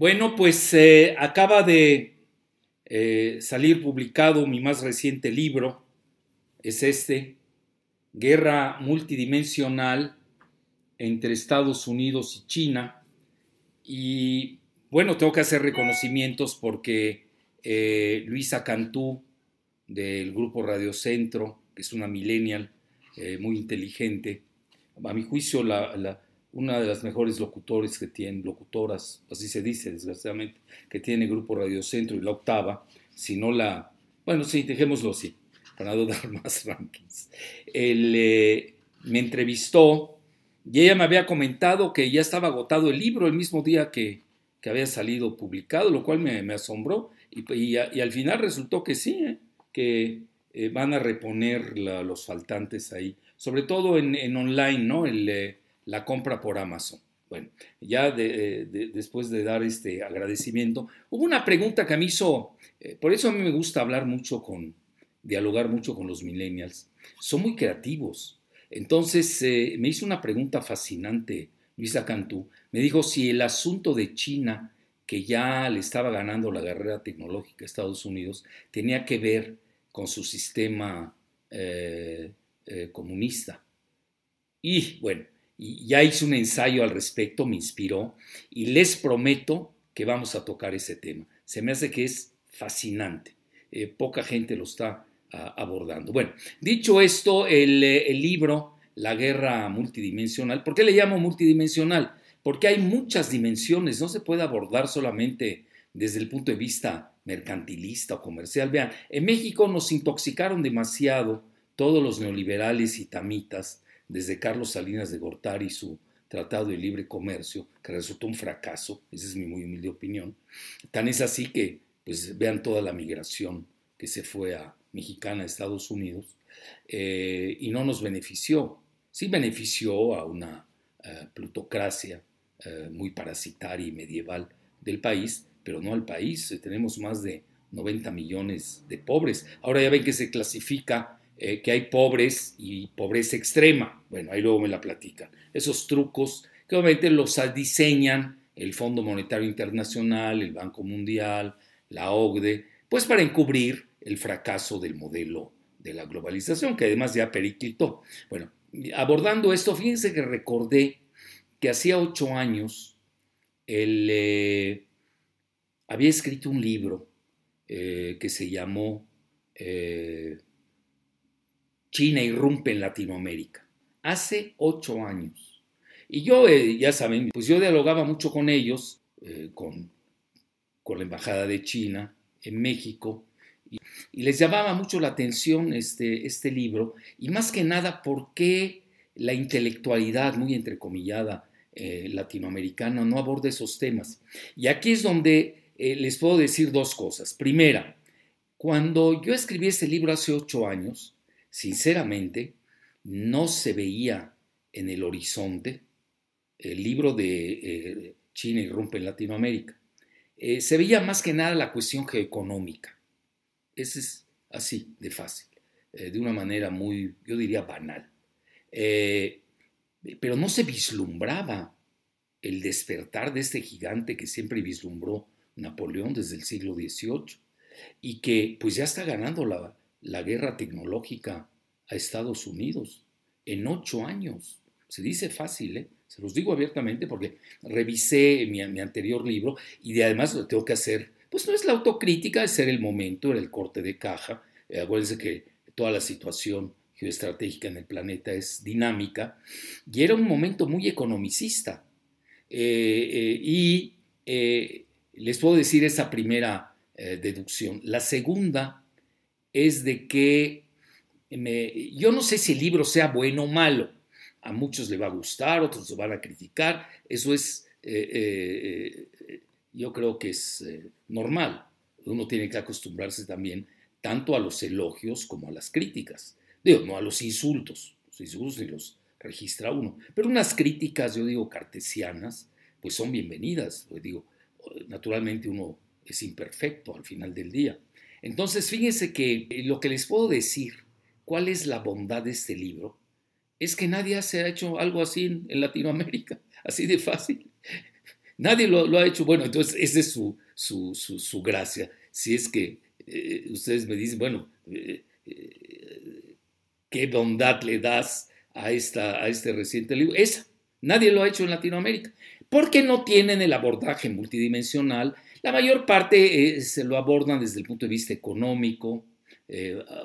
Bueno, pues eh, acaba de eh, salir publicado mi más reciente libro, es este, Guerra Multidimensional entre Estados Unidos y China. Y bueno, tengo que hacer reconocimientos porque eh, Luisa Cantú, del grupo Radio Centro, que es una millennial muy inteligente, a mi juicio la una de las mejores locutores que tiene, locutoras, así se dice desgraciadamente, que tiene Grupo Radio Centro y la octava, si no la, bueno, sí, dejémoslo así, para no dar más rankings. Él eh, me entrevistó y ella me había comentado que ya estaba agotado el libro el mismo día que, que había salido publicado, lo cual me, asombró y, al final resultó que sí, ¿eh? que eh, van a reponer los faltantes ahí, sobre todo en, en online, ¿no? El, la compra por Amazon. Bueno, ya después de dar este agradecimiento, hubo una pregunta que me hizo, eh, por eso a mí me gusta hablar mucho con, dialogar mucho con los millennials. Son muy creativos. Entonces eh, me hizo una pregunta fascinante, Luisa Cantú. Me dijo si el asunto de China, que ya le estaba ganando la carrera tecnológica a Estados Unidos, tenía que ver con su sistema eh, comunista. Y bueno, ya hice un ensayo al respecto, me inspiró y les prometo que vamos a tocar ese tema. Se me hace que es fascinante. Eh, poca gente lo está ah, abordando. Bueno, dicho esto, el, eh, el, libro La guerra multidimensional, ¿por qué le llamo multidimensional? Porque hay muchas dimensiones, no se puede abordar solamente desde el punto de vista mercantilista o comercial. Vean, en México nos intoxicaron demasiado todos los neoliberales y tamitas desde Carlos Salinas de Gortari su Tratado de Libre Comercio, que resultó un fracaso, esa es mi muy humilde opinión. Tan es así que, pues vean toda la migración que se fue a mexicana a Estados Unidos eh, y no nos benefició. Sí benefició a una eh, plutocracia eh, muy parasitaria y medieval del país, pero no al país. tenemos más de 90 millones de pobres. Ahora ya ven que se clasifica eh, que hay pobres y pobreza extrema. Bueno, ahí luego me la platican. Esos trucos que obviamente los diseñan el Fondo Monetario Internacional, el Banco Mundial, la OCDE, pues para encubrir el fracaso del modelo de la globalización, que además ya periclitó. Bueno, abordando esto, fíjense que recordé que hacía ocho años él eh, había escrito un libro eh, que se llamó China irrumpe en Latinoamérica. Hace ocho años. Y yo, eh, ya saben, pues yo dialogaba mucho con ellos, eh, con, con, la Embajada de China en México, y, les llamaba mucho la atención este, este libro, y más que nada porque la intelectualidad, muy entrecomillada, eh, latinoamericana, no aborda esos temas. Y aquí es donde les puedo decir dos cosas. Primera, cuando yo escribí este libro hace ocho años, Sinceramente, no se veía en el horizonte el libro de eh, China irrumpe en Latinoamérica. Eh, se veía más que nada la cuestión geoeconómica. Ese es así, de fácil, eh, de una manera muy, yo diría, banal. pero no se vislumbraba el despertar de este gigante que siempre vislumbró Napoleón desde el siglo XVIII y que pues ya está ganando la, la guerra tecnológica a Estados Unidos en ocho años. Se dice fácil, ¿eh? se los digo abiertamente porque revisé mi, anterior libro y además lo tengo que hacer, pues no es la autocrítica, es ser el momento, era el corte de caja. Eh, acuérdense que toda la situación geoestratégica en el planeta es dinámica y era un momento muy economicista. Eh, y les puedo decir esa primera deducción. La segunda es de que yo no sé si el libro sea bueno o malo. A muchos le va a gustar, otros lo van a criticar. Eso es, eh, eh, yo creo que es eh, normal. Uno tiene que acostumbrarse también tanto a los elogios como a las críticas. Digo, no a los insultos. Los insultos ni los registra uno. Pero unas críticas, yo digo, cartesianas, pues son bienvenidas. Pues digo, naturalmente uno es imperfecto al final del día. Entonces, fíjense que eh, lo que les puedo decir, cuál es la bondad de este libro, es que nadie se ha hecho algo así en, Latinoamérica, así de fácil. Nadie lo, ha hecho. Bueno, entonces esa es su, su, su, gracia. Si es que eh, ustedes me dicen, bueno, eh, ¿qué bondad le das a, esta, a este reciente libro? Esa. Nadie lo ha hecho en Latinoamérica. Porque no tienen el abordaje multidimensional. La mayor parte se lo abordan desde el punto de vista económico,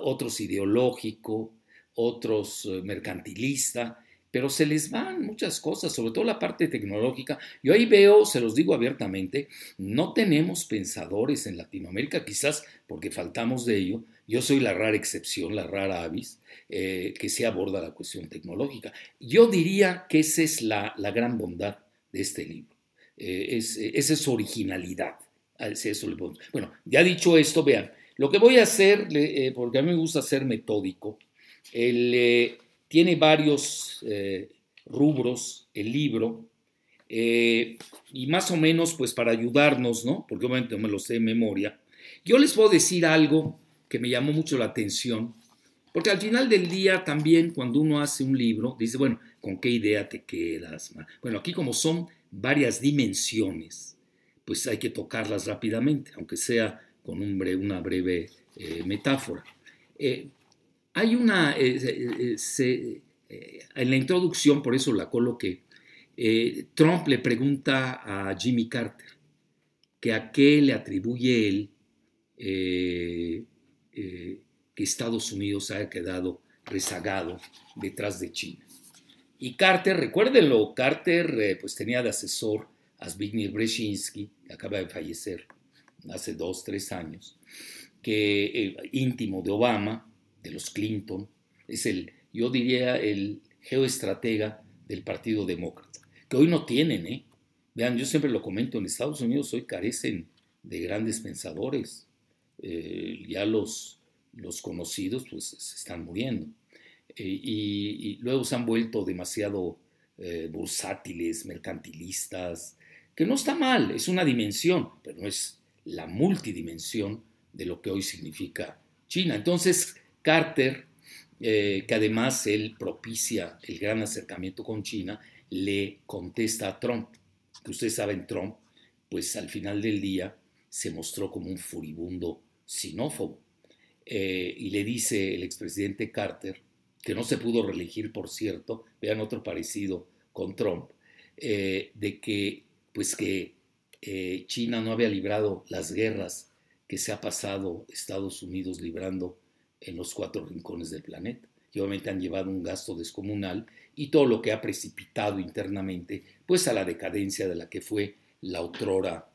otros ideológico, otros mercantilista pero se les van muchas cosas, sobre todo la parte tecnológica. Yo ahí veo, se los digo abiertamente, no tenemos pensadores en Latinoamérica, quizás porque faltamos de ello. Yo soy la rara excepción, la rara avis, eh, que se aborda la cuestión tecnológica. Yo diría que esa es la, gran bondad de este libro, eh, esa es su originalidad. Eso bueno, ya dicho esto, vean, lo que voy a hacer, eh, porque a mí me gusta ser metódico, el tiene varios eh, rubros el libro eh, y más o menos pues para ayudarnos, ¿no? Porque obviamente no me lo sé de memoria. Yo les puedo decir algo que me llamó mucho la atención, porque al final del día también cuando uno hace un libro, dice, bueno, ¿con qué idea te quedas? Bueno, aquí como son varias dimensiones, pues hay que tocarlas rápidamente, aunque sea con un una breve eh, metáfora. Hay una, eh, eh, eh, en la introducción, por eso la coloqué, Trump le pregunta a Jimmy Carter que a qué le atribuye él que Estados Unidos haya quedado rezagado detrás de China. Y Carter, recuérdenlo, Carter pues tenía de asesor a Zbigniew Brzezinski, que acaba de fallecer hace dos, tres años, que íntimo de Obama, de los Clinton, es el, yo diría, el geoestratega del Partido Demócrata, que hoy no tienen, ¿eh? Vean, yo siempre lo comento, en Estados Unidos hoy carecen de grandes pensadores, eh, ya los, los conocidos pues se están muriendo, eh, y, luego se han vuelto demasiado eh, bursátiles, mercantilistas, que no está mal, es una dimensión, pero no es la multidimensión de lo que hoy significa China. Entonces, Carter, eh, que además él propicia el gran acercamiento con China, le contesta a Trump, que ustedes saben, Trump, pues al final del día se mostró como un furibundo sinófobo. Eh, y le dice el expresidente Carter, que no se pudo reelegir, por cierto, vean otro parecido con Trump, eh, de que, pues que China no había librado las guerras que se ha pasado Estados Unidos librando en los cuatro rincones del planeta. Y obviamente han llevado un gasto descomunal y todo lo que ha precipitado internamente, pues a la decadencia de la que fue la otrora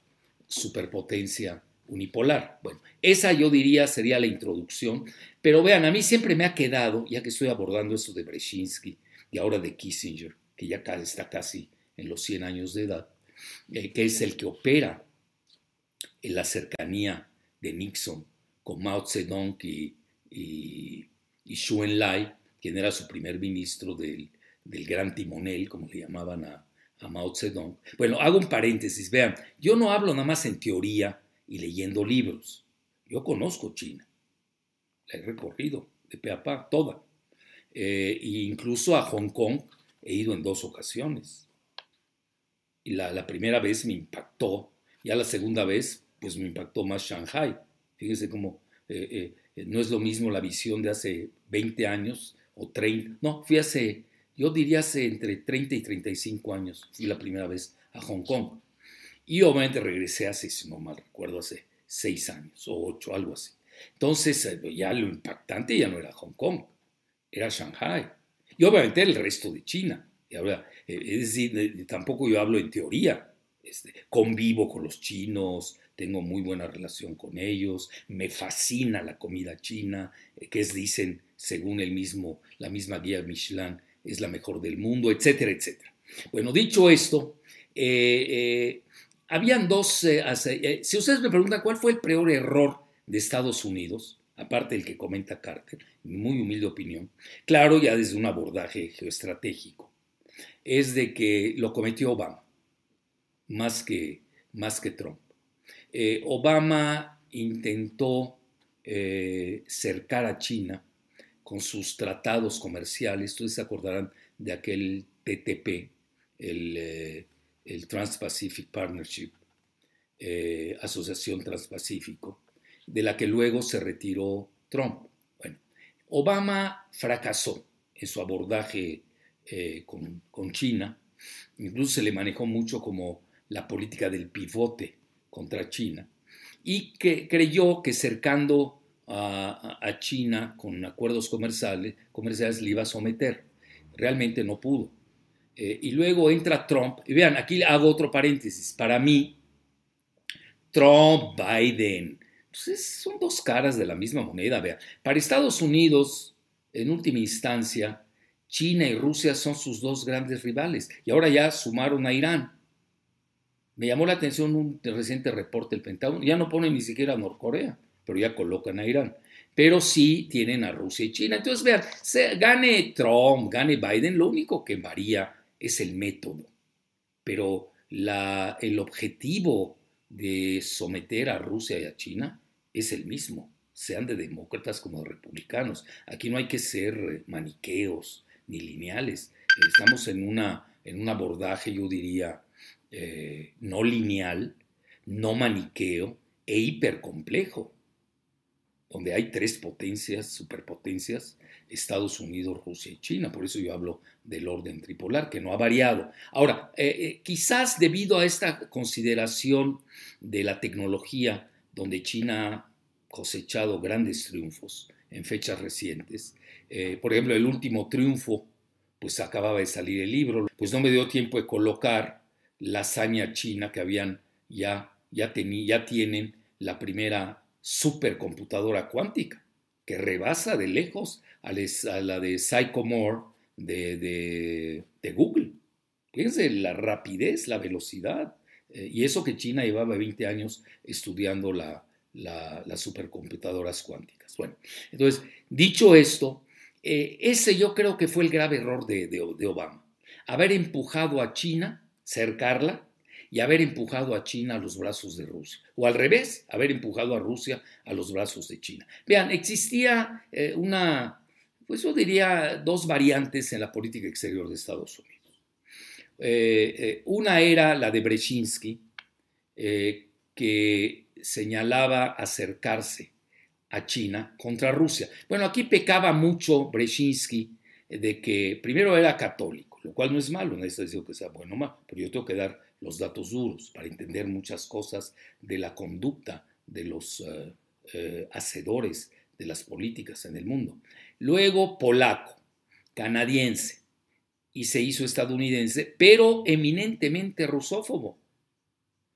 superpotencia unipolar. Bueno, esa yo diría sería la introducción, pero vean, a mí siempre me ha quedado, ya que estoy abordando esto de Brzezinski y ahora de Kissinger, que ya está casi en los 100 años de edad, eh, que es el que opera en la cercanía de Nixon con Mao Zedong y y, y Xu Enlai, quien era su primer ministro del, gran timonel, como le llamaban a, Mao Zedong. Bueno, hago un paréntesis, vean, yo no hablo nada más en teoría y leyendo libros. Yo conozco China, la he recorrido de pe a pa, toda. Eh, e incluso a Hong Kong he ido en dos ocasiones. Y la, primera vez me impactó, ya la segunda vez, pues me impactó más Shanghai. Fíjense cómo eh, eh, no es lo mismo la visión de hace 20 años o 30, no, fui hace, yo diría hace entre 30 y 35 años, fui la primera vez a Hong Kong. Y obviamente regresé hace, si no mal recuerdo, hace 6 años o 8, algo así. Entonces eh, ya lo impactante ya no era Hong Kong, era Shanghai. Y obviamente el resto de China. Y ahora, eh, es decir, tampoco yo hablo en teoría, este, convivo con los chinos, tengo muy buena relación con ellos, me fascina la comida china, eh, que es, dicen, según el mismo, la misma guía Michelin, es la mejor del mundo, etcétera, etcétera. Bueno, dicho esto, eh, habían dos, si ustedes me preguntan cuál fue el peor error de Estados Unidos, aparte del que comenta Carter, muy humilde opinión, claro, ya desde un abordaje geoestratégico, es de que lo cometió Obama, más que, más que Trump. Eh, Obama intentó eh, cercar a China con sus tratados comerciales. Ustedes se acordarán de aquel TTP, el, eh, el Trans-Pacific Partnership, Asociación Transpacífico, de la que luego se retiró Trump. Bueno, Obama fracasó en su abordaje eh, con, con, China, incluso se le manejó mucho como la política del pivote contra China, y que creyó que cercando a, China con acuerdos comerciales, comerciales le iba a someter. Realmente no pudo. Eh, y luego entra Trump, y vean, aquí hago otro paréntesis, para mí, Trump, Biden, pues son dos caras de la misma moneda, vean. Para Estados Unidos, en última instancia, China y Rusia son sus dos grandes rivales, y ahora ya sumaron a Irán. Me llamó la atención un reciente reporte del Pentágono, ya no pone ni siquiera a Norcorea pero ya colocan a Irán. Pero sí tienen a Rusia y China. Entonces, vean, gane Trump, gane Biden, lo único que varía es el método. Pero la, el objetivo de someter a Rusia y a China es el mismo, sean de demócratas como de republicanos. Aquí no hay que ser maniqueos ni lineales. Estamos en, una, en un abordaje, yo diría, eh, no lineal, no maniqueo e hipercomplejo donde hay tres potencias, superpotencias, Estados Unidos, Rusia y China. Por eso yo hablo del orden tripolar, que no ha variado. Ahora, eh, eh, quizás debido a esta consideración de la tecnología, donde China ha cosechado grandes triunfos en fechas recientes, eh, por ejemplo, el último triunfo, pues acababa de salir el libro, pues no me dio tiempo de colocar la hazaña china que habían ya, ya, ya tienen la primera supercomputadora cuántica, que rebasa de lejos a, la de Sycomore de, de, Google. Fíjense la rapidez, la velocidad. Eh, y eso que China llevaba 20 años estudiando las supercomputadoras cuánticas. Bueno, entonces, dicho esto, eh, ese yo creo que fue el grave error de, Obama. Haber empujado a China, cercarla, y haber empujado a China a los brazos de Rusia. O al revés, haber empujado a Rusia a los brazos de China. Vean, existía eh, una, pues yo diría, dos variantes en la política exterior de Estados Unidos. Eh, una era la de Brzezinski, que señalaba acercarse a China contra Rusia. Bueno, aquí pecaba mucho Brzezinski de que primero era católico, lo cual no es malo, no es decir que sea bueno o malo, pero yo tengo que dar los datos duros para entender muchas cosas de la conducta de los eh, eh, hacedores de las políticas en el mundo. Luego polaco, canadiense, y se hizo estadounidense, pero eminentemente rusófobo.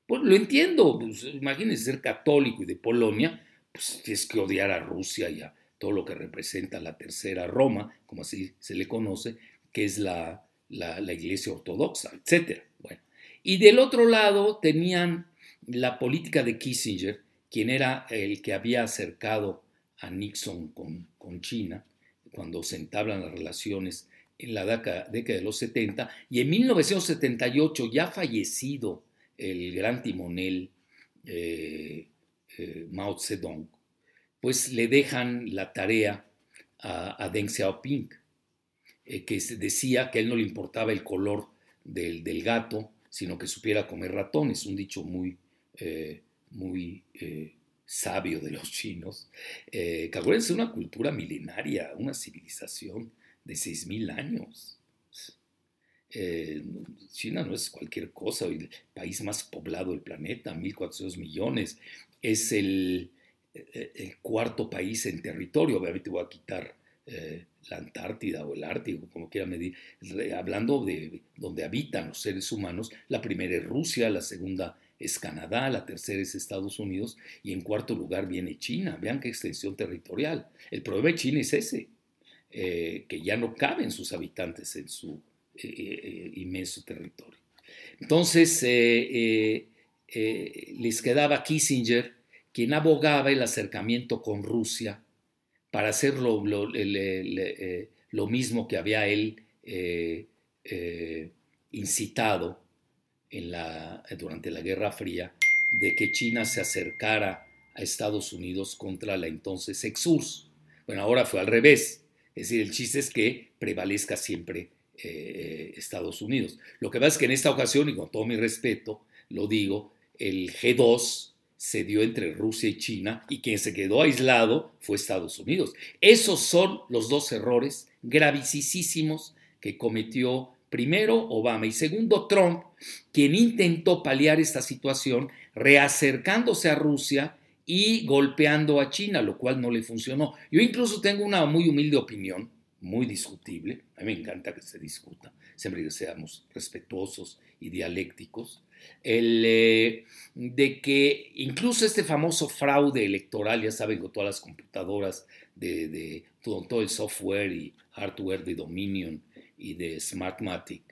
Pues lo entiendo, pues, imagínense ser católico y de Polonia, pues tienes que odiar a Rusia y a todo lo que representa la tercera Roma, como así se le conoce, que es la, la, iglesia ortodoxa, etc. Bueno, y del otro lado tenían la política de Kissinger, quien era el que había acercado a Nixon con, con China, cuando se entablan las relaciones en la década, de los 70, y en 1978, ya fallecido el gran timonel eh, eh, Mao Zedong, pues le dejan la tarea a, Deng Xiaoping, eh, que decía que a él no le importaba el color del, del gato, sino que supiera comer ratones, un dicho muy, muy sabio de los chinos, que acuérdense, una cultura milenaria, una civilización de 6.000 años. China no es cualquier cosa, el país más poblado del planeta, 1.400 millones, es el, el, cuarto país en territorio, obviamente voy a quitar la Antártida o el Ártico, como quiera medir, hablando de donde habitan los seres humanos, la primera es Rusia, la segunda es Canadá, la tercera es Estados Unidos y en cuarto lugar viene China. Vean qué extensión territorial. El problema de China es ese, eh, que ya no caben sus habitantes en su eh, eh, inmenso territorio. Entonces, les quedaba Kissinger, quien abogaba el acercamiento con Rusia para hacer lo, eh, mismo que había él eh, eh, incitado durante la Guerra Fría, de que China se acercara a Estados Unidos contra la entonces ex Bueno, ahora fue al revés. Es decir, el chiste es que prevalezca siempre Estados Unidos. Lo que pasa es que en esta ocasión, y con todo mi respeto, lo digo, el G2 se dio entre Rusia y China y quien se quedó aislado fue Estados Unidos. Esos son los dos errores gravísimos que cometió primero Obama y segundo Trump, quien intentó paliar esta situación reacercándose a Rusia y golpeando a China, lo cual no le funcionó. Yo incluso tengo una muy humilde opinión, muy discutible, a mí me encanta que se discuta, siempre que seamos respetuosos y dialécticos, el, eh, de que incluso este famoso fraude electoral, ya saben, con todas las computadoras, de, todo, el software y hardware de Dominion y de Smartmatic,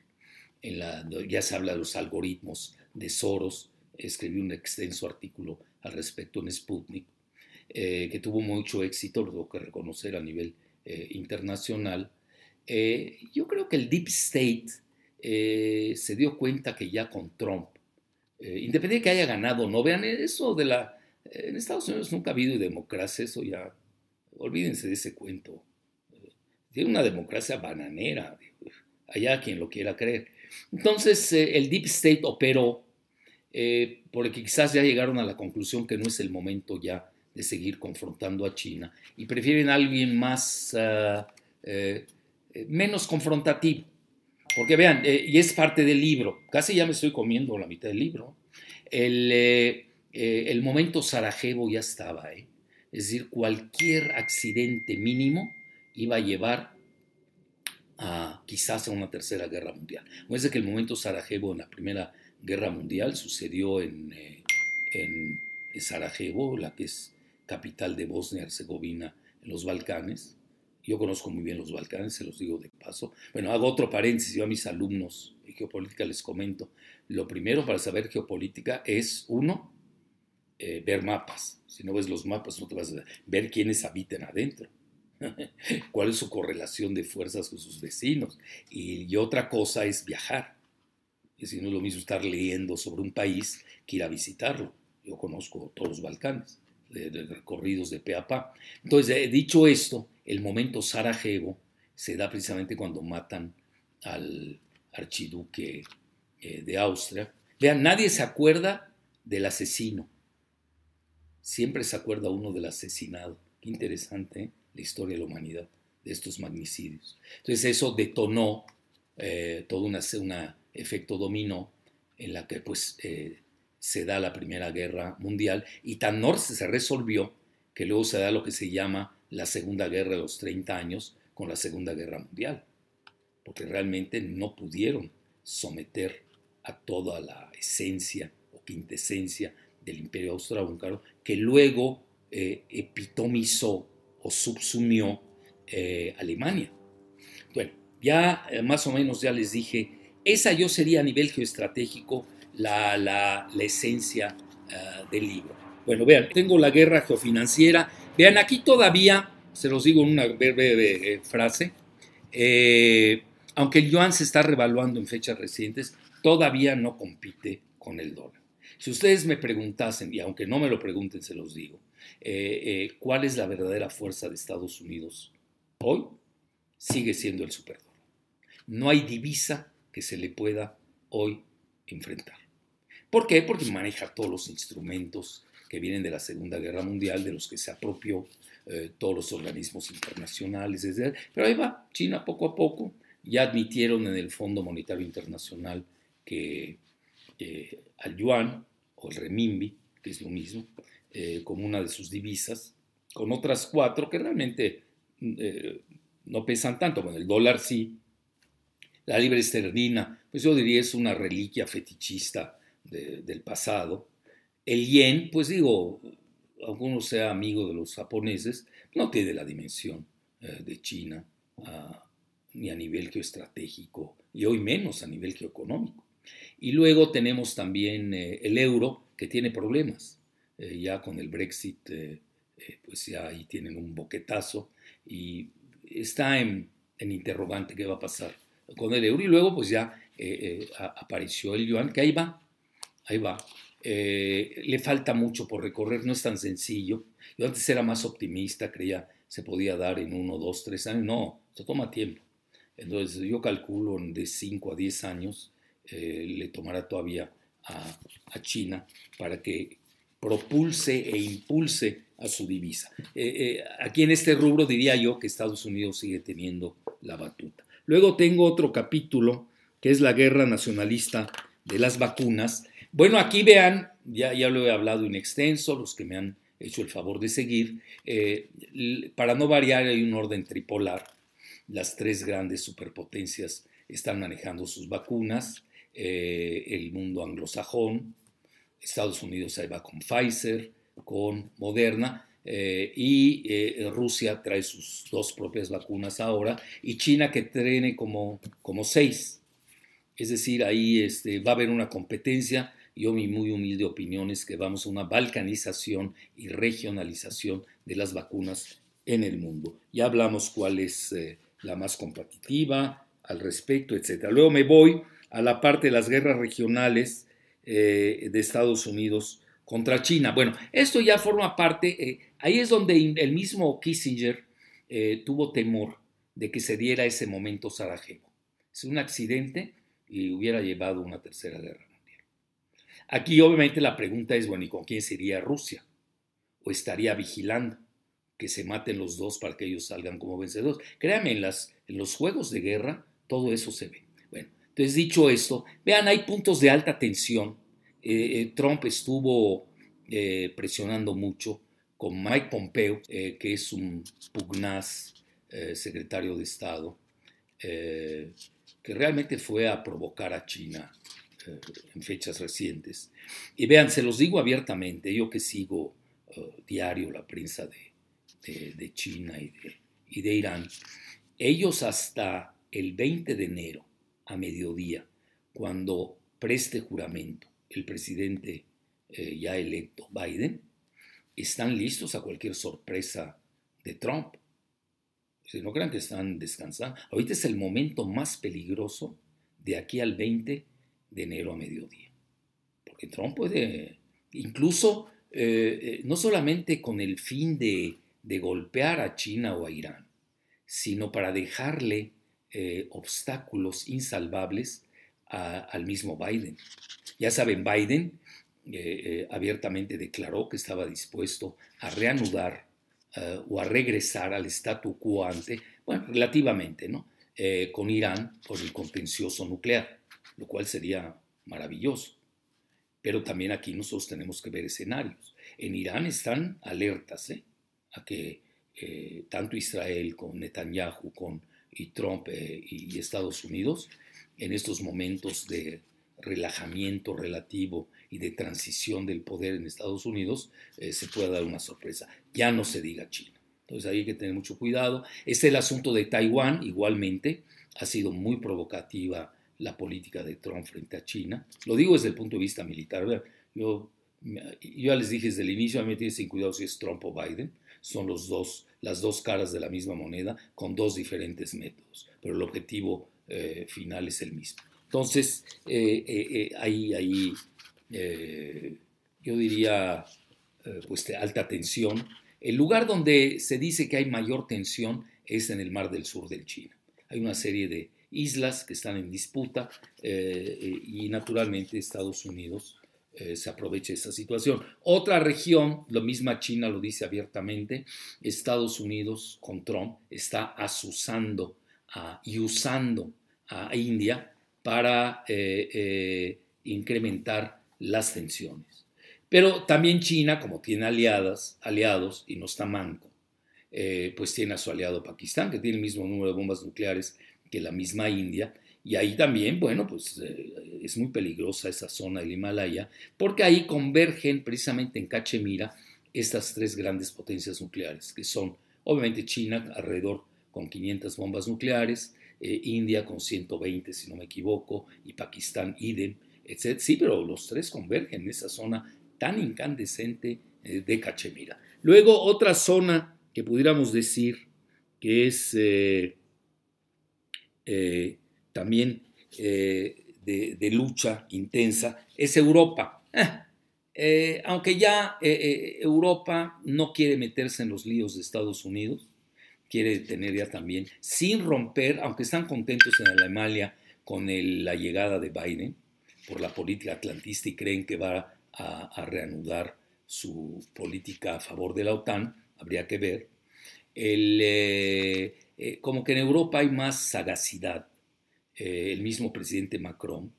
en la, ya se habla de los algoritmos de Soros, escribí un extenso artículo al respecto en Sputnik, eh, que tuvo mucho éxito, lo tengo que reconocer a nivel eh, internacional. yo creo que el Deep State se dio cuenta que ya con Trump eh, independiente de que haya ganado no, vean eso de la... En Estados Unidos nunca ha habido democracia, eso ya... Olvídense de ese cuento. Tiene una democracia bananera, allá quien lo quiera creer. Entonces, eh, el Deep State operó eh, porque quizás ya llegaron a la conclusión que no es el momento ya de seguir confrontando a China y prefieren a alguien más, ah, menos confrontativo. Porque vean, eh, y es parte del libro, casi ya me estoy comiendo la mitad del libro. El, eh, eh, el momento Sarajevo ya estaba, es decir, cualquier accidente mínimo iba a llevar a quizás a una tercera guerra mundial. es de que el momento Sarajevo en la primera guerra mundial sucedió en, en Sarajevo, la que es capital de Bosnia y Herzegovina en los Balcanes, yo conozco muy bien los Balcanes, se los digo de paso. Bueno, hago otro paréntesis. Yo a mis alumnos de geopolítica les comento. Lo primero para saber geopolítica es, uno, eh, ver mapas. Si no ves los mapas, no te vas a ver quiénes habitan adentro. ¿Cuál es su correlación de fuerzas con sus vecinos? Y, otra cosa es viajar. Y si no es lo mismo estar leyendo sobre un país que ir a visitarlo. Yo conozco todos los Balcanes, de, recorridos de pe a pa. Entonces, he dicho esto, el momento Sarajevo se da precisamente cuando matan al archiduque eh, de Austria. Vean, nadie se acuerda del asesino. Siempre se acuerda uno del asesinado. Qué interesante ¿eh? la historia de la humanidad, de estos magnicidios. Entonces eso detonó eh, todo un efecto dominó en la que pues se da la Primera Guerra Mundial y tan norte se resolvió que luego se da lo que se llama la Segunda Guerra de los 30 años con la Segunda Guerra Mundial, porque realmente no pudieron someter a toda la esencia o quintesencia del imperio austrohúngaro, que luego eh, epitomizó o subsumió eh, Alemania. Bueno, ya eh, más o menos ya les dije, esa yo sería a nivel geoestratégico la, la, esencia del libro. Bueno, vean, tengo la guerra geofinanciera, Vean, aquí todavía, se los digo en una breve, eh, frase, eh, aunque el yuan se está revaluando en fechas recientes, todavía no compite con el dólar. Si ustedes me preguntasen, y aunque no me lo pregunten, se los digo, eh, ¿cuál es la verdadera fuerza de Estados Unidos hoy? Sigue siendo el superdólar. No hay divisa que se le pueda hoy enfrentar. ¿Por qué? Porque maneja todos los instrumentos que vienen de la Segunda Guerra Mundial, de los que se apropió eh, todos los organismos internacionales, etc. Pero ahí va, China poco a poco, ya admitieron en el Fondo Monetario Internacional que eh, al yuan o el renminbi, que es lo mismo, eh, como una de sus divisas, con otras cuatro que realmente no pesan tanto, bueno, el dólar sí, la libre esterlina, pues yo diría es una reliquia fetichista del pasado, el yen, pues digo, aunque sea amigo de los japoneses, no tiene la dimensión eh, de China, ni a nivel geoestratégico, y hoy menos a nivel geoeconómico. Y luego tenemos también eh, el euro, que tiene problemas. Eh, ya con el Brexit, pues ya ahí tienen un boquetazo y está en, en, interrogante qué va a pasar con el euro. Y luego, pues ya apareció el yuan, que ahí va, ahí va. Eh, le falta mucho por recorrer, no es tan sencillo. Yo antes era más optimista, creía se podía dar en uno, dos, tres años. No, se toma tiempo. Entonces yo calculo de 5 a 10 años le tomará todavía a, a, China para que propulse e impulse a su divisa. aquí en este rubro diría yo que Estados Unidos sigue teniendo la batuta. Luego tengo otro capítulo que es la guerra nacionalista de las vacunas. Bueno, aquí vean, ya, ya lo he hablado en extenso, los que me han hecho el favor de seguir, eh, para no variar hay un orden tripolar. Las tres grandes superpotencias están manejando sus vacunas, eh, el mundo anglosajón, Estados Unidos ahí va con Pfizer, con Moderna, eh, y Rusia trae sus dos propias vacunas ahora, y China que tiene como, como seis. Es decir, ahí este, va a haber una competencia. Yo mi muy humilde opinión es que vamos a una balcanización y regionalización de las vacunas en el mundo. Ya hablamos cuál es eh, la más competitiva al respecto, etc. Luego me voy a la parte de las guerras regionales eh, de Estados Unidos contra China. Bueno, esto ya forma parte, eh, ahí es donde el mismo Kissinger tuvo temor de que se diera ese momento Sarajevo. Es un accidente y hubiera llevado una tercera guerra. Aquí obviamente la pregunta es, bueno, ¿y con quién sería Rusia? ¿O estaría vigilando que se maten los dos para que ellos salgan como vencedores? Créanme, en, en los juegos de guerra todo eso se ve. Bueno, entonces dicho esto, vean, hay puntos de alta tensión. Eh, eh, Trump estuvo eh, presionando mucho con Mike Pompeo, que es un pugnaz secretario de Estado, que realmente fue a provocar a China eh, en fechas recientes. Y vean, se los digo abiertamente, yo que sigo eh, diario la prensa de, de, China y de, y de, Irán, ellos hasta el 20 de enero a mediodía, cuando preste juramento el presidente eh, ya electo Biden, están listos a cualquier sorpresa de Trump. Si no crean que están descansando. Ahorita es el momento más peligroso de aquí al 20 de enero a mediodía. Porque Trump puede, incluso, eh, eh, no solamente con el fin de, golpear a China o a Irán, sino para dejarle eh, obstáculos insalvables al mismo Biden. Ya saben, Biden abiertamente declaró que estaba dispuesto a reanudar o a regresar al statu quo ante, bueno, relativamente, ¿no? Con Irán por el contencioso nuclear, lo cual sería maravilloso. Pero también aquí nosotros tenemos que ver escenarios. En Irán están alertas ¿eh? a que tanto Israel con Netanyahu con, Trump y Estados Unidos en estos momentos de relajamiento relativo y de transición del poder en Estados Unidos, eh, se pueda dar una sorpresa. Ya no se diga China. Entonces ahí hay que tener mucho cuidado. Es el asunto de Taiwán, igualmente, ha sido muy provocativa la política de Trump frente a China. Lo digo desde el punto de vista militar. Yo, ya les dije desde el inicio, a mí me tiene sin cuidado si es Trump o Biden. Son los dos, las dos caras de la misma moneda con dos diferentes métodos, pero el objetivo eh, final es el mismo. Entonces, eh, eh, eh, ahí, ahí yo diría, pues, alta tensión. El lugar donde se dice que hay mayor tensión es en el mar del sur del China. Hay una serie de islas que están en disputa y naturalmente Estados Unidos se aprovecha de esta situación. Otra región, lo misma China lo dice abiertamente, Estados Unidos con Trump está asusando y usando a India para eh, eh, incrementar las tensiones. Pero también China, como tiene aliadas, aliados y no está manco, eh, pues tiene a su aliado Pakistán, que tiene el mismo número de bombas nucleares que la misma India. Y ahí también, bueno, pues es muy peligrosa esa zona del Himalaya, porque ahí convergen precisamente en Cachemira estas tres grandes potencias nucleares, que son obviamente China alrededor con 500 bombas nucleares, eh, India con 120, si no me equivoco, y Pakistán, idem, etc. Sí, pero los tres convergen en esa zona tan incandescente eh, de Cachemira. Luego, otra zona que pudiéramos decir que es eh, también de, lucha intensa es Europa. aunque ya Europa no quiere meterse en los líos de Estados Unidos, quiere tener ya también, sin romper, aunque están contentos en Alemania con la llegada de Biden por la política atlantista y creen que va a, reanudar su política a favor de la OTAN, habría que ver. Eh, eh, como que en Europa hay más sagacidad. Eh, el mismo presidente Macron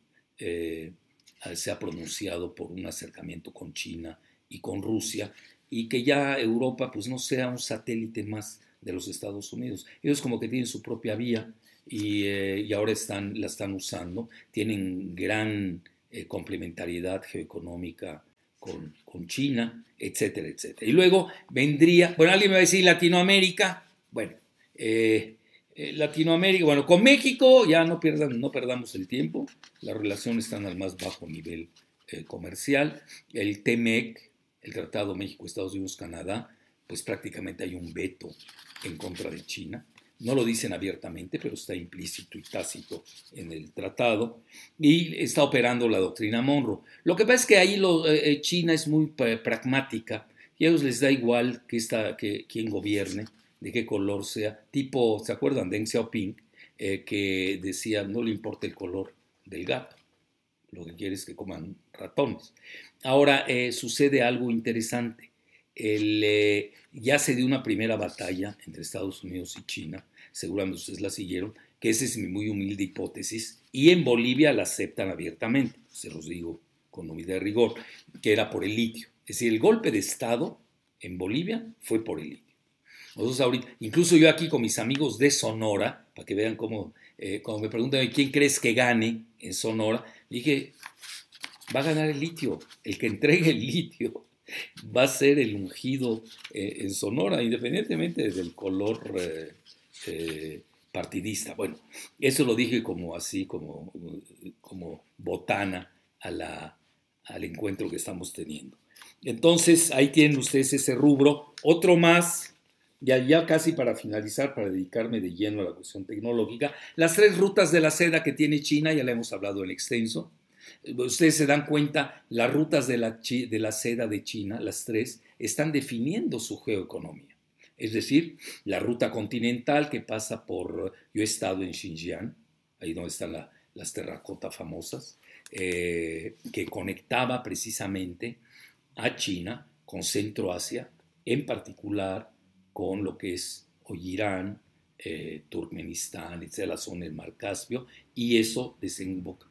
se ha pronunciado por un acercamiento con China y con Rusia y que ya Europa pues no sea un satélite más de los Estados Unidos. Ellos como que tienen su propia vía y, eh, ahora están, la están usando, tienen gran eh, complementariedad geoeconómica con, con, China, etcétera, etcétera. Y luego vendría, bueno, alguien me va a decir Latinoamérica, bueno, eh, Latinoamérica, bueno, con México ya no, pierdan, no perdamos el tiempo, las relaciones están al más bajo nivel comercial, el TEMEC, el Tratado México-Estados Unidos-Canadá, pues prácticamente hay un veto en contra de China. No lo dicen abiertamente, pero está implícito y tácito en el tratado. Y está operando la doctrina Monroe. Lo que pasa es que ahí eh, eh, China es muy pragmática y a ellos les da igual que, esta, que quien gobierne, de qué color sea. Tipo, ¿se acuerdan? Deng Xiaoping, eh, que decía no le importa el color del gato. Lo que quiere es que coman ratones. Ahora sucede algo interesante. El, ya se dio una primera batalla entre Estados Unidos y China, seguramente ustedes la siguieron, que esa es mi muy humilde hipótesis, y en Bolivia la aceptan abiertamente, se los digo con humildad y rigor, que era por el litio. Es decir, el golpe de Estado en Bolivia fue por el litio. Incluso yo aquí con mis amigos de Sonora, para que vean cómo, eh, cuando me preguntan quién crees que gane en Sonora, dije, va a ganar el litio, el que entregue el litio va a ser el ungido eh, en Sonora, independientemente del color eh, partidista. Bueno, eso lo dije como así, como, como botana a la, al encuentro que estamos teniendo. Entonces, ahí tienen ustedes ese rubro. Otro más, ya, ya casi para finalizar, para dedicarme de lleno a la cuestión tecnológica, las tres rutas de la seda que tiene China, ya le hemos hablado en extenso Ustedes se dan cuenta, las rutas de la, de la seda de China, las tres, están definiendo su geoeconomía. Es decir, la ruta continental que pasa por, yo he estado en Xinjiang, ahí donde están las terracotas famosas, eh, que conectaba precisamente a China con Centro Asia, en particular con lo que es hoy Irán, eh, Turkmenistán, etc., la zona del Mar Caspio, y eso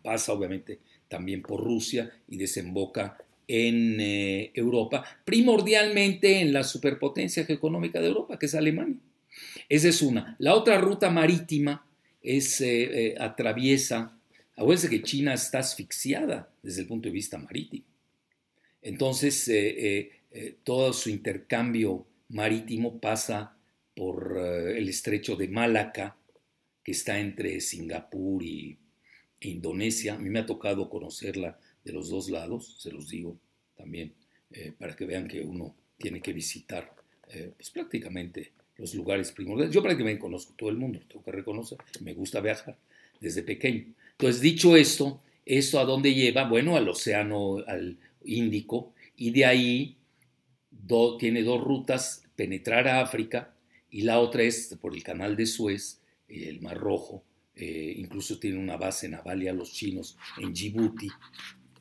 pasa obviamente también por Rusia y desemboca en eh, Europa, primordialmente en la superpotencia económica de Europa, que es Alemania. Esa es una. La otra ruta marítima es, eh, eh, atraviesa, acuérdense que China está asfixiada desde el punto de vista marítimo. Entonces, todo su intercambio marítimo pasa por el estrecho de Malaca, que está entre Singapur y Indonesia. A mí me ha tocado conocerla de los dos lados, se los digo también, eh, para que vean que uno tiene que visitar eh, pues prácticamente los lugares primordiales. Yo prácticamente conozco todo el mundo, tengo que reconocer, me gusta viajar desde pequeño. Entonces, dicho esto, ¿esto a dónde lleva? Bueno, al océano, al Índico, y de ahí tiene dos rutas, penetrar a África, y la otra es por el canal de Suez, el Mar Rojo, eh, incluso tiene una base naval a los chinos en Djibouti,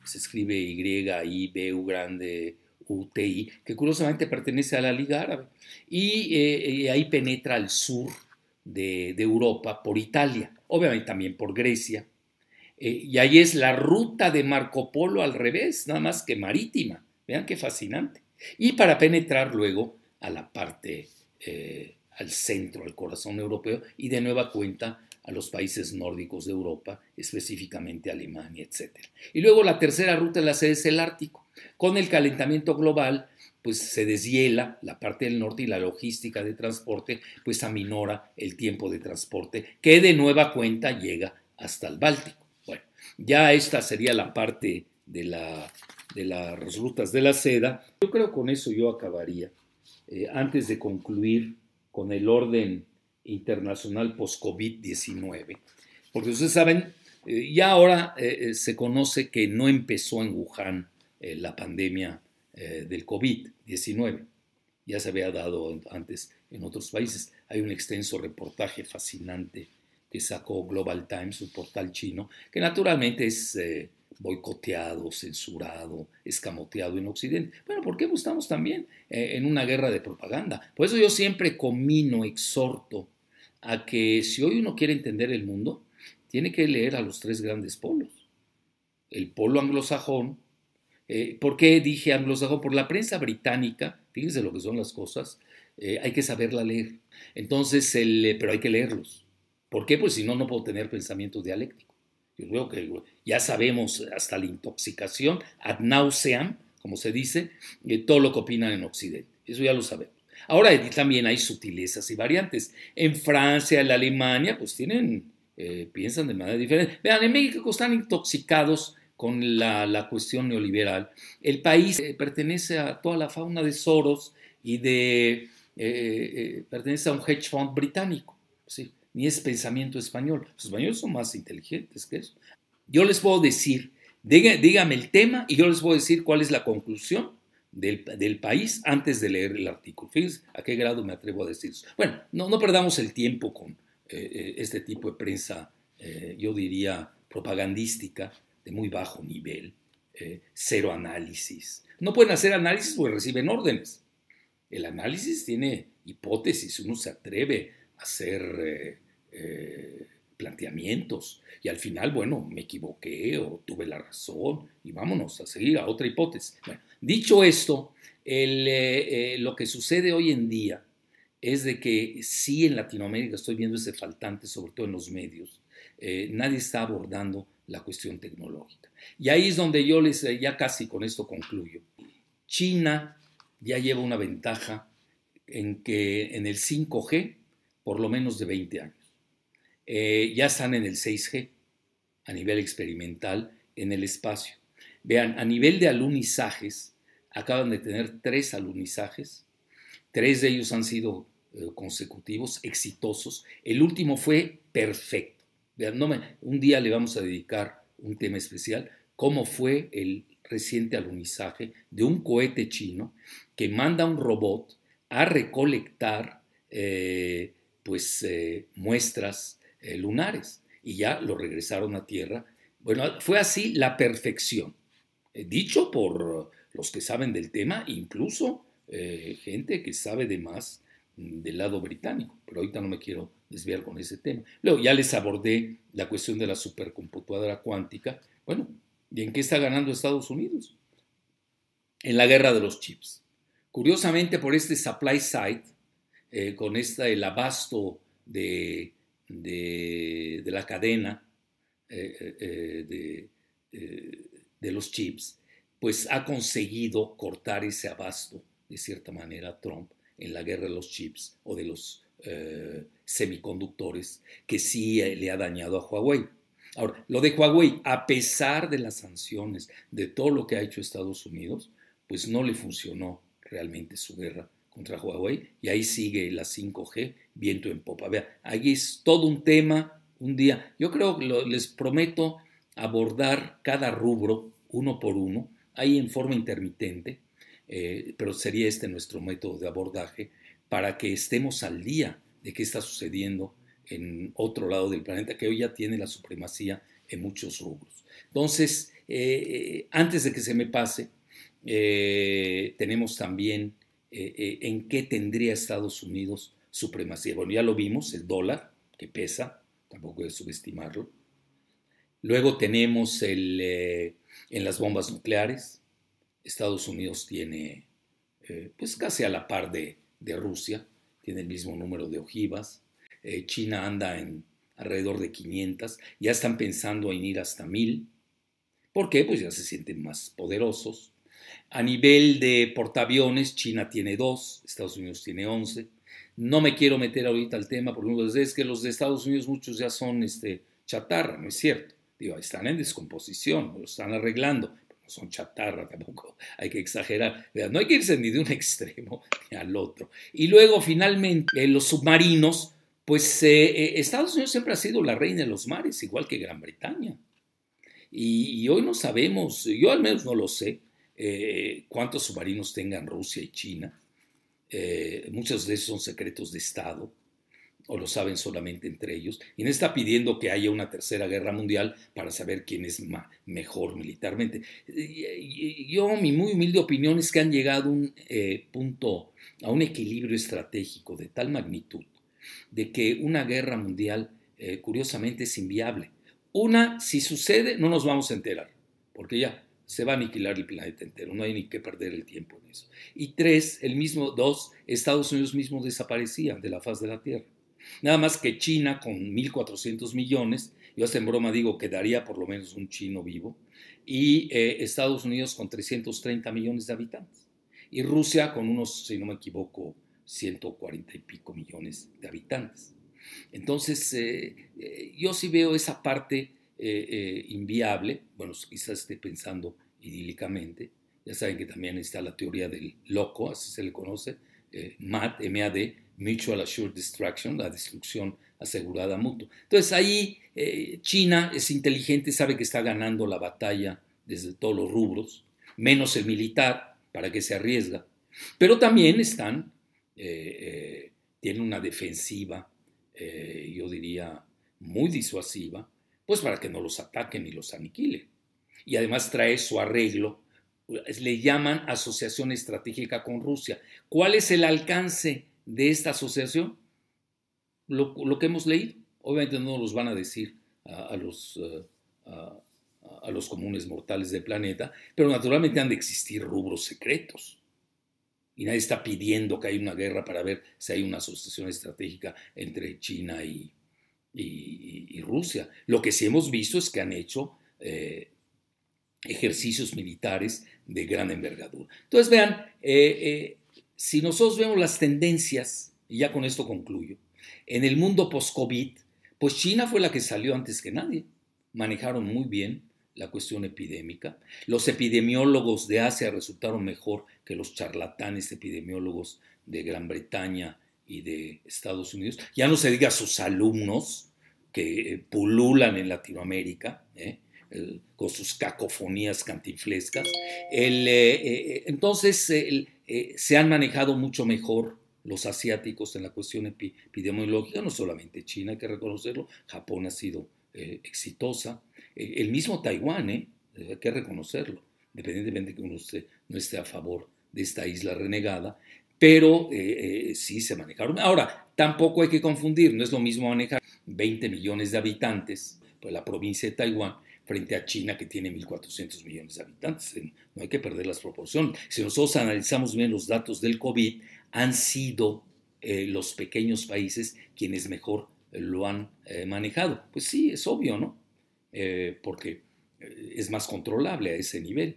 se escribe Y, I, B, U grande, U, T, I, que curiosamente pertenece a la Liga Árabe. Y eh, ahí penetra al sur de, Europa por Italia, obviamente también por Grecia. Eh, y ahí es la ruta de Marco Polo al revés, nada más que marítima. Vean qué fascinante. Y para penetrar luego a la parte, al centro, al corazón europeo, y de nueva cuenta a los países nórdicos de Europa, específicamente Alemania, etc. Y luego la tercera ruta de la sede es el Ártico. Con el calentamiento global, pues se deshiela la parte del norte y la logística de transporte, pues aminora el tiempo de transporte, que de nueva cuenta llega hasta el Báltico. Bueno, ya esta sería la parte de, la, de las rutas de la seda. Yo creo que con eso yo acabaría. Eh, antes de concluir con el orden internacional post-COVID-19. Porque ustedes saben, eh, ya ahora eh, eh, se conoce que no empezó en Wuhan la pandemia del COVID-19. Ya se había dado antes en otros países. Hay un extenso reportaje fascinante que sacó Global Times, un portal chino, que naturalmente es eh, boicoteado, censurado, escamoteado en Occidente. Bueno, ¿por qué estamos también eh, en una guerra de propaganda? Por eso yo siempre comino, exhorto a que si hoy uno quiere entender el mundo, tiene que leer a los tres grandes polos. El polo anglosajón, eh, ¿por qué dije anglosajón? Por la prensa británica, fíjense lo que son las cosas, hay que saberla leer. Entonces, pero hay que leerlos. ¿Por qué? Pues si no, no puedo tener pensamiento dialéctico. Creo ya sabemos hasta la intoxicación, ad nauseam, como se dice, de todo lo que opinan en Occidente. Eso ya lo sabemos. Ahora también hay sutilezas y variantes. En Francia, en Alemania, pues tienen, eh, piensan de manera diferente. Vean, en México están intoxicados con la, cuestión neoliberal. El país eh, pertenece a toda la fauna de Soros y de, eh, pertenece a un hedge fund británico. ¿sí? Ni es pensamiento español. Los españoles son más inteligentes que eso. Yo les puedo decir, dígame el tema y yo les puedo decir cuál es la conclusión del, país antes de leer el artículo. Fíjense a qué grado me atrevo a decir eso. Bueno, no, no perdamos el tiempo con eh, eh, este tipo de prensa, eh, yo diría, propagandística de muy bajo nivel, cero análisis. No pueden hacer análisis porque reciben órdenes. El análisis tiene hipótesis, uno se atreve hacer eh, planteamientos y al final, bueno, me equivoqué o tuve la razón y vámonos a seguir a otra hipótesis. dicho esto, eh, eh, lo que sucede hoy en día es de que sí en Latinoamérica estoy viendo ese faltante, sobre todo en los medios, nadie está abordando la cuestión tecnológica. Y ahí es donde yo les, ya casi con esto concluyo. China ya lleva una ventaja en que en el 5G por lo menos de 20 años. Eh, ya están en el 6G a nivel experimental en el espacio. Vean, a nivel de alunizajes, acaban de tener tres alunizajes, tres de ellos han sido eh, consecutivos, exitosos, el último fue perfecto. Vean, un día le vamos a dedicar un tema especial, cómo fue el reciente alunizaje de un cohete chino que manda un robot a recolectar eh, pues, muestras eh, lunares y ya lo regresaron a Tierra. Bueno, fue así la perfección, eh, dicho por los que saben del tema, incluso eh, gente que sabe de más del lado británico, pero ahorita no me quiero desviar con ese tema. Luego ya les abordé la cuestión de la supercomputadora cuántica. Bueno, ¿y en qué está ganando Estados Unidos? En la guerra de los chips. Curiosamente, por este supply side, con esta, el abasto de de, la cadena eh, eh, eh, de, los chips, pues ha conseguido cortar ese abasto, de cierta manera, Trump en la guerra de los chips o de los semiconductores, que sí le ha dañado a Huawei. Ahora, lo de Huawei, a pesar de las sanciones, de todo lo que ha hecho Estados Unidos, pues no le funcionó realmente su guerra contra Huawei y ahí sigue la 5G viento en popa. Vea, ahí es todo un tema, un día. Yo creo que les prometo abordar cada rubro uno por uno, ahí en forma intermitente, eh, pero sería este nuestro método de abordaje para que estemos al día de qué está sucediendo en otro lado del planeta que hoy ya tiene la supremacía en muchos rubros. Entonces, eh, eh, antes de que se me pase, tenemos también eh, eh, en qué tendría Estados Unidos supremacía. Bueno, ya lo vimos, el dólar, que pesa, tampoco es subestimarlo. Luego tenemos el, eh, en las bombas nucleares, Estados Unidos tiene pues casi a la par de, de, Rusia, tiene el mismo número de ojivas, China anda en alrededor de 500, ya están pensando en ir hasta 1000. ¿Por qué? Pues ya se sienten más poderosos. A nivel de portaaviones, China tiene dos, Estados Unidos tiene once. No me quiero meter ahorita al tema, porque es que los de Estados Unidos muchos ya son este, chatarra, no es cierto. Digo, están en descomposición, lo están arreglando, no son chatarra tampoco, hay que exagerar. No hay que irse ni de un extremo ni al otro. Y luego, finalmente, los submarinos, pues eh, eh, Estados Unidos siempre ha sido la reina de los mares, igual que Gran Bretaña. y hoy no sabemos, yo al menos no lo sé, eh, cuántos submarinos tengan Rusia y China. Eh, muchos de esos son secretos de Estado. o lo saben solamente entre ellos, y no está pidiendo que haya una tercera guerra mundial para saber quién es mejor militarmente. Yo, mi muy humilde opinión es que han llegado a un eh, punto, a un equilibrio estratégico de tal magnitud, de que una guerra mundial, eh, curiosamente, es inviable. Una, si sucede, no nos vamos a enterar, porque ya se va a aniquilar el planeta entero, no hay ni que perder el tiempo en eso. Y tres, el mismo, dos, Estados Unidos mismo desaparecía de la faz de la Tierra. Nada más que China con 1.400 millones, yo hasta en broma digo que daría por lo menos un chino vivo, y eh, Estados Unidos con 330 millones de habitantes, y Rusia con unos, si no me equivoco, 140 y pico millones de habitantes. Entonces, eh, eh, yo sí veo esa parte inviable, bueno, quizás esté pensando idílicamente, ya saben que también está la teoría del loco, así se le conoce, MAD, MAD, Mutual Assured Destruction, la destrucción asegurada mutua. Entonces ahí eh, China es inteligente, sabe que está ganando la batalla desde todos los rubros, menos el militar, para que se arriesga, pero también están, eh, eh, tienen una defensiva, yo diría, muy disuasiva, pues para que no los ataquen y los aniquilen. Y además trae su arreglo, le llaman asociación estratégica con Rusia. ¿Cuál es el alcance de esta asociación, lo, que hemos leído. Obviamente no los van a decir a, los, eh, a, los comunes mortales del planeta, pero naturalmente han de existir rubros secretos. Y nadie está pidiendo que haya una guerra para ver si hay una asociación estratégica entre China y, Rusia. Lo que sí hemos visto es que han hecho eh, ejercicios militares de gran envergadura. Entonces, vean, eh, si nosotros vemos las tendencias, y ya con esto concluyo, en el mundo post-COVID, pues China fue la que salió antes que nadie. Manejaron muy bien la cuestión epidémica. Los epidemiólogos de Asia resultaron mejor que los charlatanes epidemiólogos de Gran Bretaña y de Estados Unidos. Ya no se diga sus alumnos que eh, pululan en Latinoamérica, ¿eh? con sus cacofonías cantinflescas. Eh, entonces, se han manejado mucho mejor los asiáticos en la cuestión epidemiológica, no solamente China, hay que reconocerlo, Japón ha sido exitosa, el mismo Taiwán, hay que reconocerlo, independientemente de que uno no esté a favor de esta isla renegada, pero sí se manejaron. Ahora, tampoco hay que confundir, no es lo mismo manejar 20 millones de habitantes, pues la provincia de Taiwán, frente a China que tiene 1.400 millones de habitantes. No hay que perder las proporciones. Si nosotros analizamos bien los datos del COVID, han sido eh, los pequeños países quienes mejor lo han eh, manejado. Pues sí, es obvio, ¿no? Eh, porque es más controlable a ese nivel.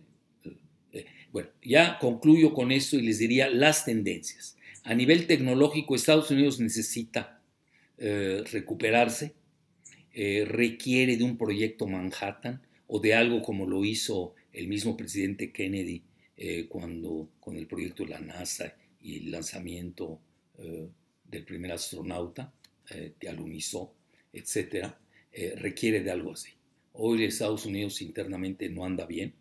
Bueno, ya concluyo con esto y les diría las tendencias. A nivel tecnológico, Estados Unidos necesita recuperarse, eh, requiere de un proyecto Manhattan o de algo como lo hizo el mismo presidente Kennedy eh, cuando con el proyecto de la NASA y el lanzamiento eh, del primer astronauta que alunizó, etcétera, requiere de algo así. Hoy Estados Unidos internamente no anda bien,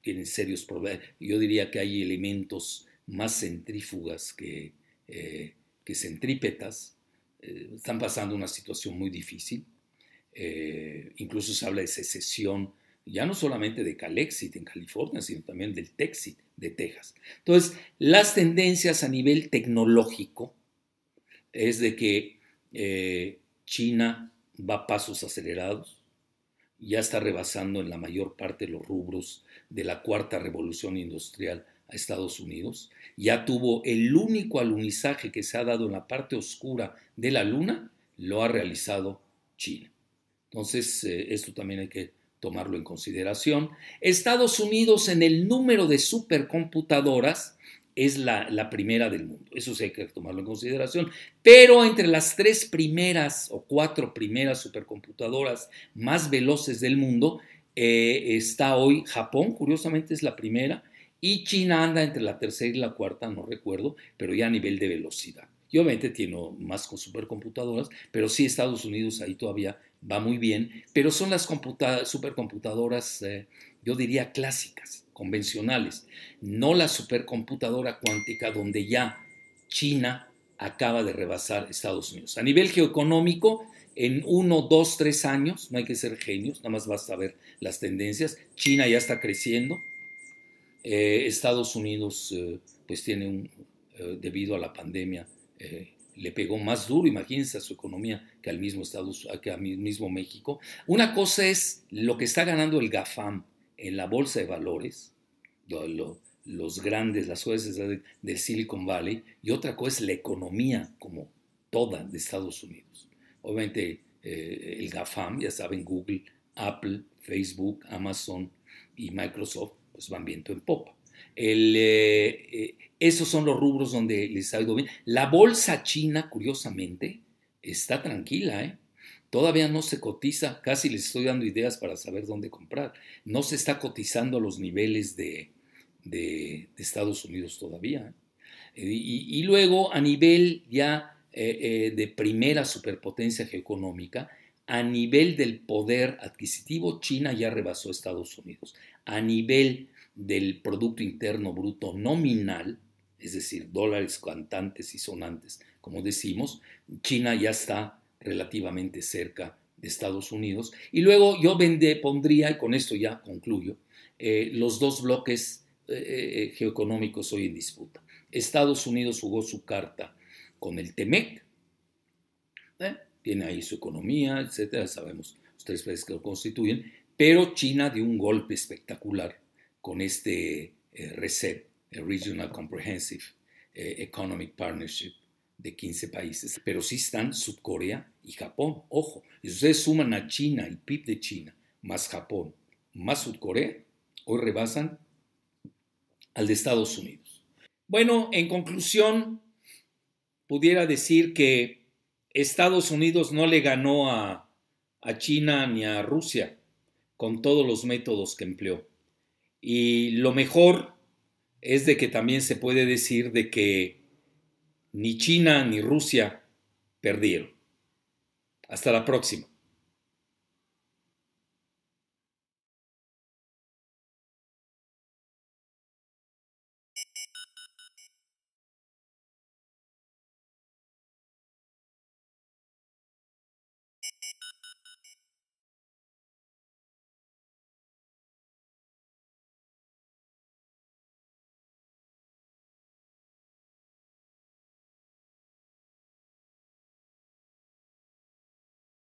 tienen serios problemas. Yo diría que hay elementos más centrífugas que, que centrípetas eh, están pasando una situación muy difícil. Eh, incluso se habla de secesión, ya no solamente de Calexit en California, sino también del Texit de Texas. Entonces, las tendencias a nivel tecnológico es de que eh, China va a pasos acelerados, ya está rebasando en la mayor parte los rubros de la cuarta revolución industrial a Estados Unidos, ya tuvo el único alunizaje que se ha dado en la parte oscura de la Luna, lo ha realizado China. Entonces, eh, esto también hay que tomarlo en consideración. Estados Unidos en el número de supercomputadoras es la, la, primera del mundo. Eso sí hay que tomarlo en consideración. Pero entre las tres primeras o cuatro primeras supercomputadoras más veloces del mundo eh, está hoy Japón, curiosamente es la primera, y China anda entre la tercera y la cuarta, no recuerdo, pero ya a nivel de velocidad. Y obviamente tiene más supercomputadoras, pero sí Estados Unidos ahí todavía va muy bien, pero son las supercomputadoras, eh, yo diría, clásicas, convencionales, no la supercomputadora cuántica donde ya China acaba de rebasar Estados Unidos. A nivel geoeconómico, en uno, dos, tres años, no hay que ser genios, nada más basta ver las tendencias, China ya está creciendo, eh, Estados Unidos eh, pues tiene un, eh, debido a la pandemia, le pegó más duro, imagínense, a su economía que al mismo Estados, que al mismo México. Una cosa es lo que está ganando el GAFAM en la bolsa de valores, los grandes, las jueces del Silicon Valley, y otra cosa es la economía como toda de Estados Unidos. Obviamente eh, el GAFAM, ya saben, Google, Apple, Facebook, Amazon y Microsoft, pues van viento en popa. Eh, eh, esos son los rubros donde les ha ido bien. La bolsa china, curiosamente, está tranquila, ¿eh? Todavía no se cotiza, casi les estoy dando ideas para saber dónde comprar. No se está cotizando a los niveles de, Estados Unidos todavía. Y, y, luego, a nivel ya de primera superpotencia geoeconómica, a nivel del poder adquisitivo, China ya rebasó a Estados Unidos. A nivel del Producto Interno Bruto nominal, es decir, dólares cantantes y sonantes, como decimos, China ya está relativamente cerca de Estados Unidos. Y luego yo vendé, pondría, y con esto ya concluyo, eh, los dos bloques eh, eh, geoeconómicos hoy en disputa. Estados Unidos jugó su carta con el TEMEC, tiene ahí su economía, etcétera, sabemos los tres países que lo constituyen, pero China dio un golpe espectacular con este RCEP, Regional Comprehensive eh, Economic Partnership de 15 países, pero sí están Sudcorea y Japón. Ojo, si ustedes suman a China, el PIB de China, más Japón, más Sudcorea, hoy rebasan al de Estados Unidos. Bueno, en conclusión, pudiera decir que Estados Unidos no le ganó a, a China ni a Rusia con todos los métodos que empleó. Y lo mejor es de que también se puede decir de que ni China ni Rusia perdieron. Hasta la próxima.